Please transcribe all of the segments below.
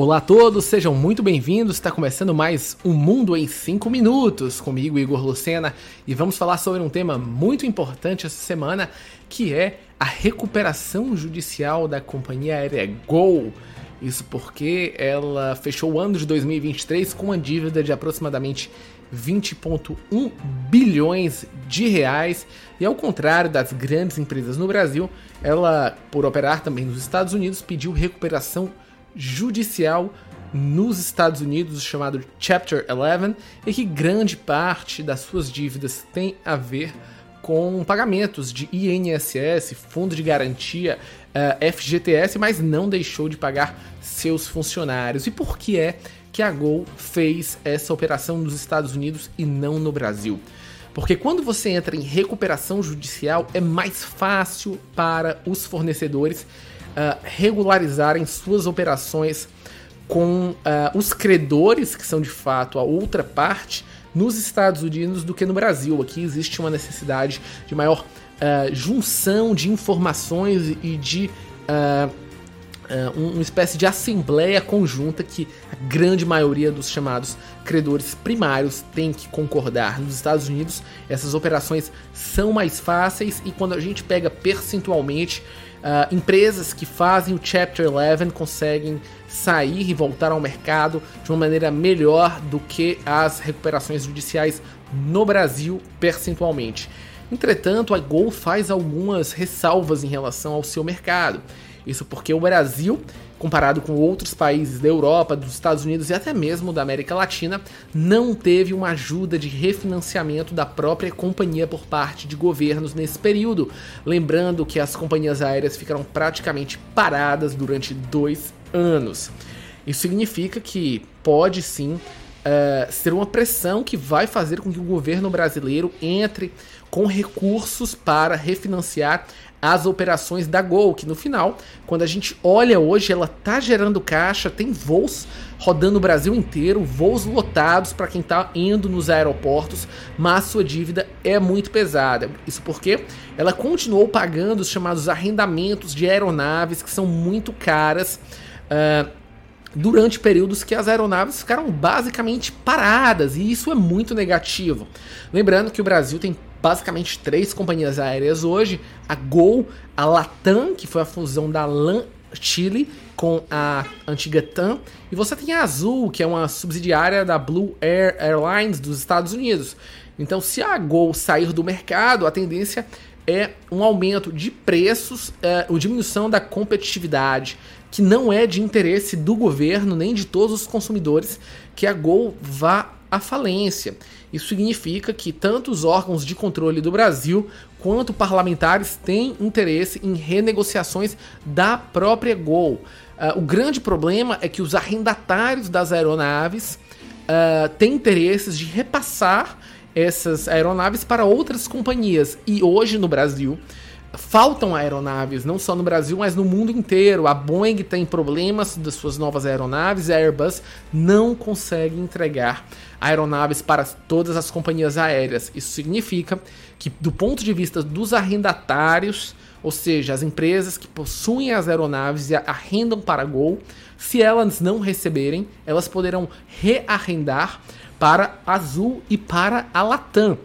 Olá a todos, sejam muito bem-vindos. Está começando mais um Mundo em 5 Minutos comigo, Igor Lucena, e vamos falar sobre um tema muito importante essa semana, que é a recuperação judicial da companhia aérea Gol. Isso porque ela fechou o ano de 2023 com uma dívida de aproximadamente 20,1 bilhões de reais. E ao contrário das grandes empresas no Brasil, ela, por operar também nos Estados Unidos, pediu recuperação judicial nos Estados Unidos, chamado Chapter 11, e que grande parte das suas dívidas tem a ver com pagamentos de INSS, Fundo de Garantia, eh, FGTS, mas não deixou de pagar seus funcionários. E por que é que a Gol fez essa operação nos Estados Unidos e não no Brasil? Porque quando você entra em recuperação judicial, é mais fácil para os fornecedores uh, regularizarem suas operações com uh, os credores, que são de fato a outra parte, nos Estados Unidos do que no Brasil. Aqui existe uma necessidade de maior uh, junção de informações e de uh, uh, uma espécie de assembleia conjunta que a grande maioria dos chamados credores primários tem que concordar. Nos Estados Unidos, essas operações são mais fáceis e quando a gente pega percentualmente Uh, empresas que fazem o Chapter 11 conseguem sair e voltar ao mercado de uma maneira melhor do que as recuperações judiciais no Brasil, percentualmente. Entretanto, a Gol faz algumas ressalvas em relação ao seu mercado. Isso porque o Brasil comparado com outros países da Europa, dos Estados Unidos e até mesmo da América Latina, não teve uma ajuda de refinanciamento da própria companhia por parte de governos nesse período. Lembrando que as companhias aéreas ficaram praticamente paradas durante dois anos. Isso significa que pode sim uh, ser uma pressão que vai fazer com que o governo brasileiro entre com recursos para refinanciar as operações da Gol, que no final, quando a gente olha hoje, ela tá gerando caixa, tem voos rodando o Brasil inteiro, voos lotados para quem tá indo nos aeroportos, mas sua dívida é muito pesada. Isso porque ela continuou pagando os chamados arrendamentos de aeronaves que são muito caras. Uh, durante períodos que as aeronaves ficaram basicamente paradas, e isso é muito negativo. Lembrando que o Brasil tem basicamente três companhias aéreas hoje: a Gol, a Latam, que foi a fusão da LAN Chile com a antiga TAM, e você tem a Azul, que é uma subsidiária da Blue Air Airlines dos Estados Unidos. Então, se a Gol sair do mercado, a tendência é um aumento de preços, é, uma diminuição da competitividade, que não é de interesse do governo nem de todos os consumidores que a Gol vá à falência. Isso significa que tanto os órgãos de controle do Brasil quanto parlamentares têm interesse em renegociações da própria Gol. Uh, o grande problema é que os arrendatários das aeronaves uh, têm interesses de repassar essas aeronaves para outras companhias. E hoje no Brasil, faltam aeronaves, não só no Brasil, mas no mundo inteiro. A Boeing tem problemas das suas novas aeronaves e a Airbus não consegue entregar aeronaves para todas as companhias aéreas. Isso significa que, do ponto de vista dos arrendatários, ou seja, as empresas que possuem as aeronaves e arrendam para Gol, se elas não receberem, elas poderão rearrendar para a Azul e para a Latam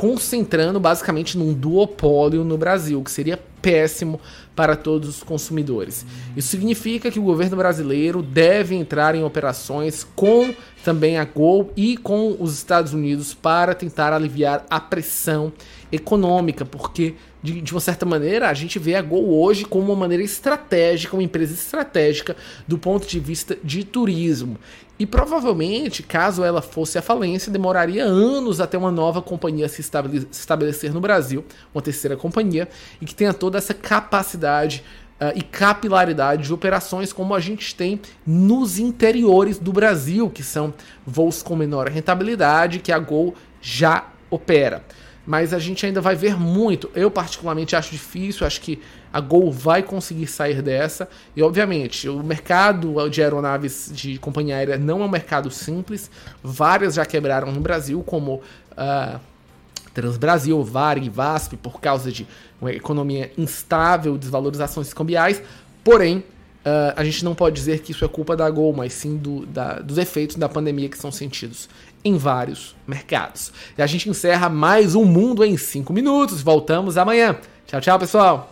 concentrando basicamente num duopólio no Brasil, que seria péssimo para todos os consumidores. Isso significa que o governo brasileiro deve entrar em operações com também a Gol e com os Estados Unidos para tentar aliviar a pressão econômica, porque de, de uma certa maneira a gente vê a Gol hoje como uma maneira estratégica, uma empresa estratégica do ponto de vista de turismo. E provavelmente, caso ela fosse à falência, demoraria anos até uma nova companhia se estabelecer no Brasil, uma terceira companhia, e que tenha toda essa capacidade uh, e capilaridade de operações como a gente tem nos interiores do Brasil, que são voos com menor rentabilidade, que a Gol já opera mas a gente ainda vai ver muito. Eu, particularmente, acho difícil, acho que a Gol vai conseguir sair dessa. E, obviamente, o mercado de aeronaves de companhia aérea não é um mercado simples. Várias já quebraram no Brasil, como uh, Transbrasil, Varig, VASP, por causa de uma economia instável, desvalorizações cambiais. Porém, uh, a gente não pode dizer que isso é culpa da Gol, mas sim do, da, dos efeitos da pandemia que são sentidos em vários mercados. E a gente encerra mais um Mundo em 5 minutos. Voltamos amanhã. Tchau, tchau, pessoal!